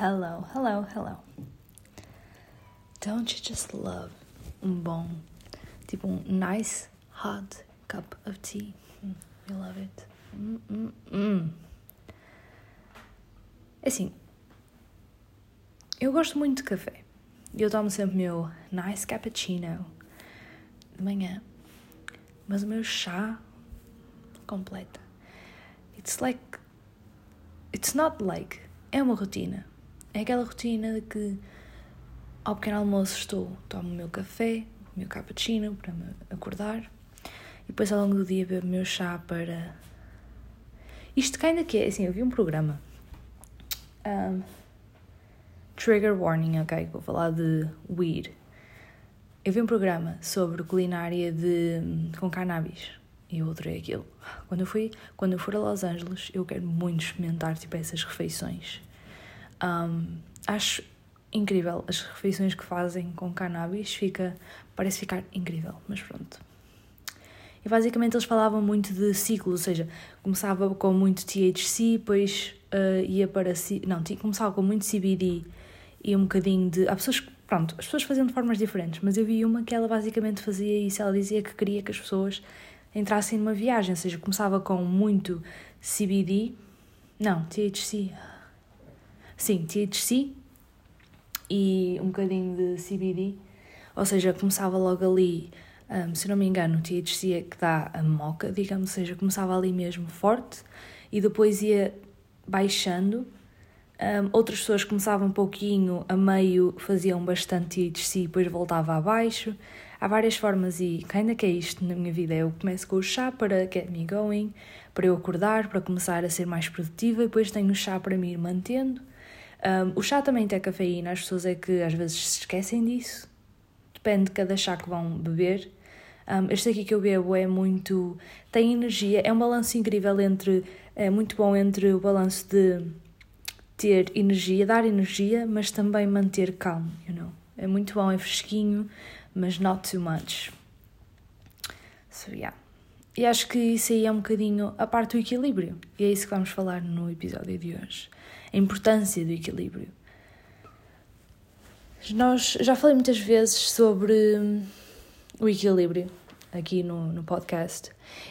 Hello, hello, hello. Don't you just love um bom, tipo um nice hot cup of tea? Mm, you love it. Mm, mm, mm. Assim, eu gosto muito de café. Eu tomo sempre meu nice cappuccino de manhã. Mas o meu chá completa. It's like. It's not like. É uma rotina. É aquela rotina de que ao pequeno almoço estou, tomo o meu café, o meu cappuccino para me acordar e depois ao longo do dia bebo o meu chá para. Isto ainda que é, assim, eu vi um programa. Um, trigger warning, ok? Vou falar de weed. Eu vi um programa sobre culinária de, com cannabis e eu adorei aquilo. Quando eu, fui, quando eu for a Los Angeles, eu quero muito experimentar tipo, essas refeições. Um, acho incrível as refeições que fazem com cannabis, fica, parece ficar incrível, mas pronto. E basicamente eles falavam muito de ciclo, ou seja, começava com muito THC, depois uh, ia para. Não, começava com muito CBD e um bocadinho de. Há pessoas que. Pronto, as pessoas faziam de formas diferentes, mas eu vi uma que ela basicamente fazia isso. Ela dizia que queria que as pessoas entrassem numa viagem, ou seja, começava com muito CBD. Não, THC. Sim, THC e um bocadinho de CBD. Ou seja, começava logo ali, um, se não me engano, o THC é que dá a moca, digamos, ou seja, começava ali mesmo forte e depois ia baixando. Um, outras pessoas começavam um pouquinho, a meio faziam bastante THC e depois voltava abaixo. Há várias formas e ainda que é isto na minha vida. Eu começo com o chá para get me going, para eu acordar, para começar a ser mais produtiva, e depois tenho o chá para me ir mantendo. Um, o chá também tem cafeína, as pessoas é que às vezes se esquecem disso. Depende de cada chá que vão beber. Um, este aqui que eu bebo é muito. tem energia, é um balanço incrível entre. é muito bom entre o balanço de ter energia, dar energia, mas também manter calmo, you know. É muito bom, é fresquinho, mas not too much. So, yeah. E acho que isso aí é um bocadinho a parte do equilíbrio. E é isso que vamos falar no episódio de hoje. A importância do equilíbrio. Nós já falei muitas vezes sobre o equilíbrio aqui no, no podcast.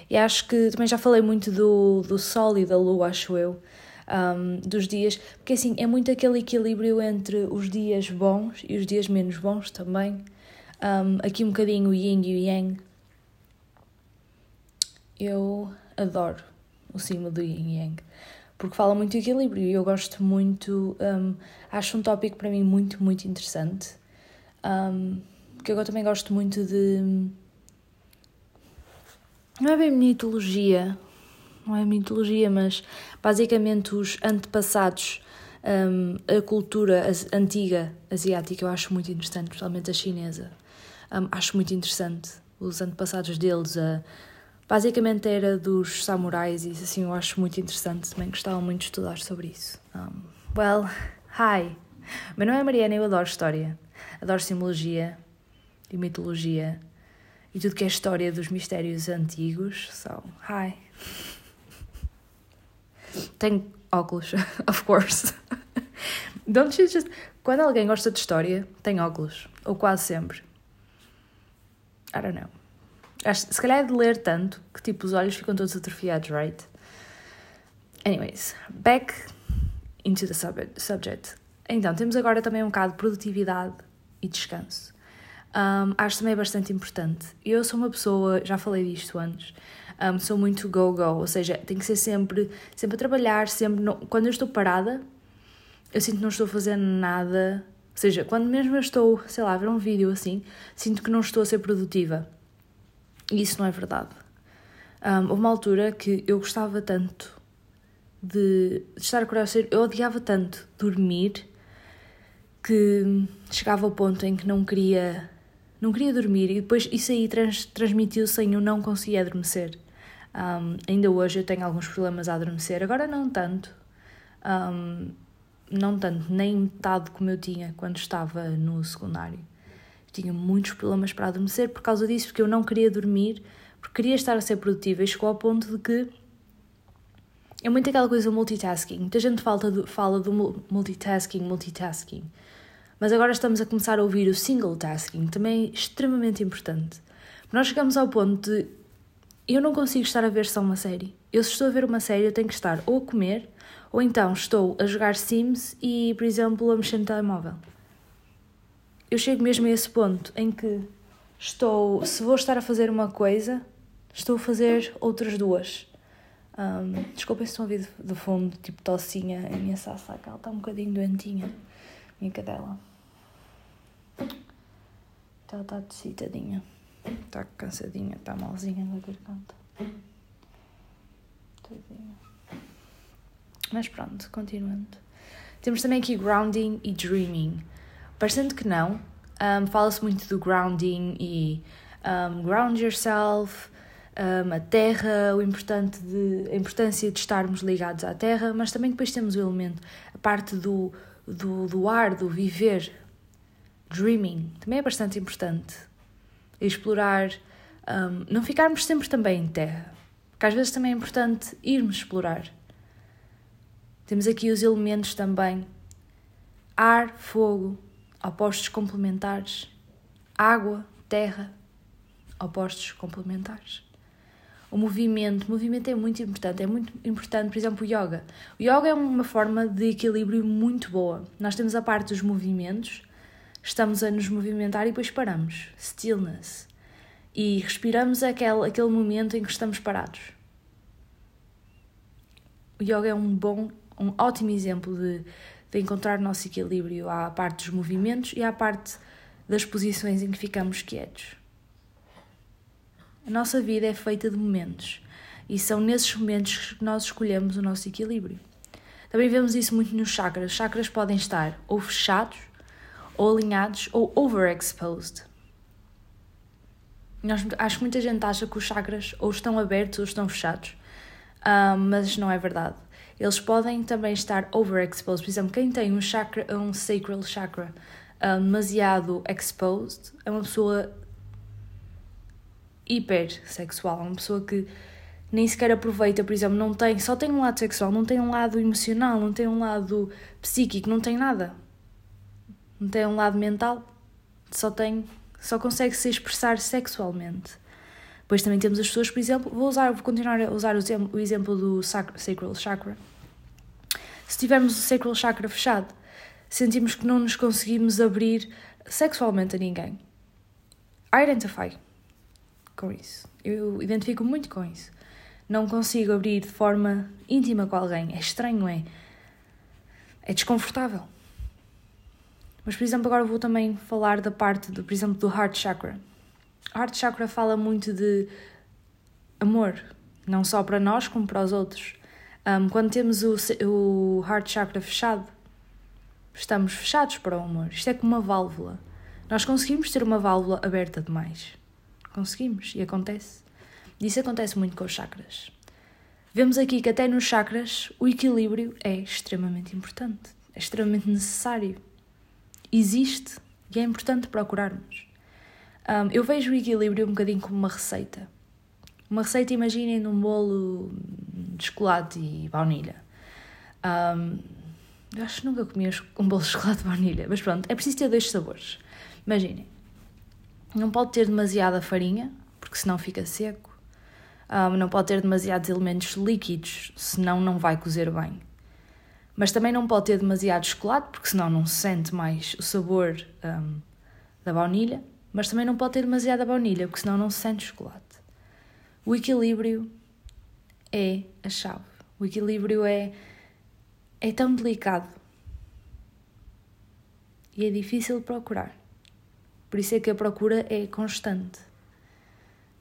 E acho que também já falei muito do, do Sol e da Lua, acho eu, um, dos dias, porque assim é muito aquele equilíbrio entre os dias bons e os dias menos bons também. Um, aqui um bocadinho o yin e o yang. Eu adoro o símbolo do yin yang, porque fala muito de equilíbrio e eu gosto muito, um, acho um tópico para mim muito, muito interessante. Um, porque eu também gosto muito de. Não é bem mitologia, não é mitologia, mas basicamente os antepassados, um, a cultura antiga asiática, eu acho muito interessante, principalmente a chinesa. Um, acho muito interessante os antepassados deles, a, basicamente era dos samurais, e assim eu acho muito interessante. Também gostava muito de estudar sobre isso. Um, well, hi! Meu nome é Mariana e eu adoro história, adoro simbologia e mitologia e tudo que é história dos mistérios antigos. So, hi! Tenho óculos, of course. Don't you just. Quando alguém gosta de história, tem óculos. Ou quase sempre. I don't know. Se calhar é de ler tanto que tipo os olhos ficam todos atrofiados, right? Anyways, back into the subject. Então, temos agora também um bocado de produtividade e descanso. Um, acho também bastante importante. Eu sou uma pessoa, já falei disto antes, um, sou muito go-go, ou seja, tenho que ser sempre, sempre a trabalhar, sempre. No, quando eu estou parada, eu sinto que não estou a fazer nada. Ou seja, quando mesmo eu estou, sei lá, a ver um vídeo assim, sinto que não estou a ser produtiva. E isso não é verdade. Um, houve uma altura que eu gostava tanto de, de estar acordada cedo, eu odiava tanto dormir que chegava ao ponto em que não queria não queria dormir e depois isso aí trans, transmitiu-se em eu não conseguir adormecer. Um, ainda hoje eu tenho alguns problemas a adormecer, agora não tanto, um, não tanto, nem metade como eu tinha quando estava no secundário. Tinha muitos problemas para adormecer por causa disso, porque eu não queria dormir, porque queria estar a ser produtiva e chegou ao ponto de que é muito aquela coisa multitasking. Muita gente fala do, fala do multitasking, multitasking. Mas agora estamos a começar a ouvir o single tasking, também extremamente importante. Nós chegamos ao ponto de eu não consigo estar a ver só uma série. Eu, se estou a ver uma série, eu tenho que estar ou a comer, ou então estou a jogar Sims e, por exemplo, a mexer no telemóvel. Eu chego mesmo a esse ponto em que estou, se vou estar a fazer uma coisa, estou a fazer outras duas. Um, desculpem se estão a ouvir do fundo, tipo tossinha, a minha Sassa, ela está um bocadinho doentinha, minha cadela. Ela está decidadinha. Está cansadinha, está malzinha na garganta. Tadinha. Mas pronto, continuando. Temos também aqui grounding e dreaming. Parecendo que não, um, fala-se muito do grounding e um, ground yourself, um, a terra, o importante de, a importância de estarmos ligados à terra, mas também depois temos o elemento, a parte do, do, do ar, do viver, dreaming, também é bastante importante. Explorar, não ficarmos sempre também em terra, porque às vezes também é importante irmos explorar. Temos aqui os elementos também: ar, fogo, opostos complementares, água, terra, opostos complementares. O movimento, o movimento é muito importante, é muito importante, por exemplo, o yoga. O yoga é uma forma de equilíbrio muito boa. Nós temos a parte dos movimentos, estamos a nos movimentar e depois paramos. Stillness. E respiramos aquele, aquele momento em que estamos parados. O yoga é um bom, um ótimo exemplo de, de encontrar o nosso equilíbrio. A parte dos movimentos e a parte das posições em que ficamos quietos. A nossa vida é feita de momentos e são nesses momentos que nós escolhemos o nosso equilíbrio. Também vemos isso muito nos chakras. Os chakras podem estar ou fechados, ou alinhados, ou overexposed. Nós, acho que muita gente acha que os chakras ou estão abertos ou estão fechados, um, mas não é verdade. Eles podem também estar overexposed. Por exemplo, quem tem um chakra, um sacral chakra um, demasiado exposed é uma pessoa hipersexual, uma pessoa que nem sequer aproveita, por exemplo, não tem, só tem um lado sexual, não tem um lado emocional, não tem um lado psíquico, não tem nada. Não tem um lado mental, só tem, só consegue se expressar sexualmente. Depois também temos as pessoas, por exemplo, vou usar, vou continuar a usar o exemplo, o exemplo do sacral chakra. Se tivermos o sacral chakra fechado, sentimos que não nos conseguimos abrir sexualmente a ninguém. Identify com isso. Eu identifico muito com isso. Não consigo abrir de forma íntima com alguém. É estranho, é? É desconfortável. Mas, por exemplo, agora vou também falar da parte, do, por exemplo, do Heart Chakra. O Heart Chakra fala muito de amor, não só para nós, como para os outros. Um, quando temos o, o Heart Chakra fechado, estamos fechados para o amor. Isto é como uma válvula. Nós conseguimos ter uma válvula aberta demais. Conseguimos e acontece. Isso acontece muito com os chakras. Vemos aqui que até nos chakras o equilíbrio é extremamente importante, é extremamente necessário. Existe e é importante procurarmos. Um, eu vejo o equilíbrio um bocadinho como uma receita. Uma receita, imaginem, num bolo de chocolate e baunilha. Um, eu acho que nunca comi um bolo de chocolate e baunilha, mas pronto, é preciso ter dois sabores. Imaginem, não pode ter demasiada farinha, porque senão fica seco. Um, não pode ter demasiados elementos líquidos, senão não vai cozer bem. Mas também não pode ter demasiado chocolate, porque senão não se sente mais o sabor um, da baunilha. Mas também não pode ter demasiada baunilha, porque senão não se sente chocolate. O equilíbrio é a chave. O equilíbrio é, é tão delicado e é difícil procurar. Por isso é que a procura é constante.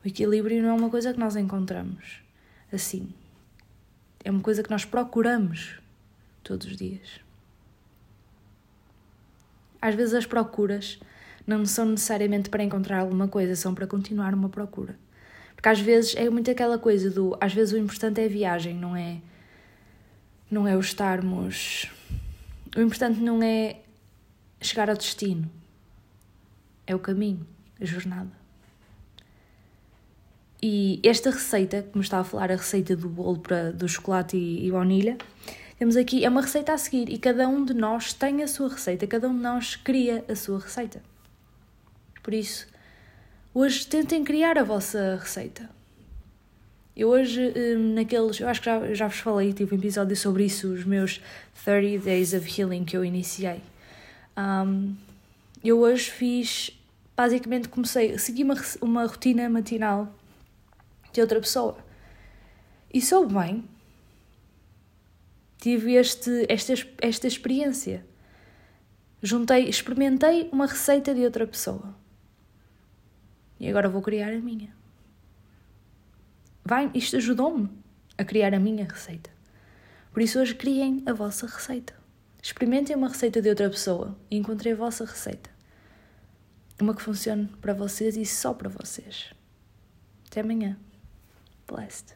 O equilíbrio não é uma coisa que nós encontramos assim. É uma coisa que nós procuramos todos os dias. Às vezes as procuras não são necessariamente para encontrar alguma coisa, são para continuar uma procura. Porque às vezes é muito aquela coisa do, às vezes o importante é a viagem, não é não é o estarmos o importante não é chegar ao destino. É o caminho, a jornada. E esta receita, como estava a falar, a receita do bolo para, do chocolate e, e baunilha, temos aqui, é uma receita a seguir e cada um de nós tem a sua receita, cada um de nós cria a sua receita. Por isso, hoje tentem criar a vossa receita. Eu hoje, hum, naqueles, eu acho que já, já vos falei, tive um episódio sobre isso, os meus 30 Days of Healing que eu iniciei. Um, eu hoje fiz, basicamente comecei, segui uma, uma rotina matinal de outra pessoa. E soube bem. Tive este, esta, esta experiência. Juntei, experimentei uma receita de outra pessoa. E agora vou criar a minha. Vai, isto ajudou-me a criar a minha receita. Por isso hoje criem a vossa receita. Experimentem uma receita de outra pessoa e encontrem a vossa receita. Uma que funcione para vocês e só para vocês. Até amanhã. Blessed.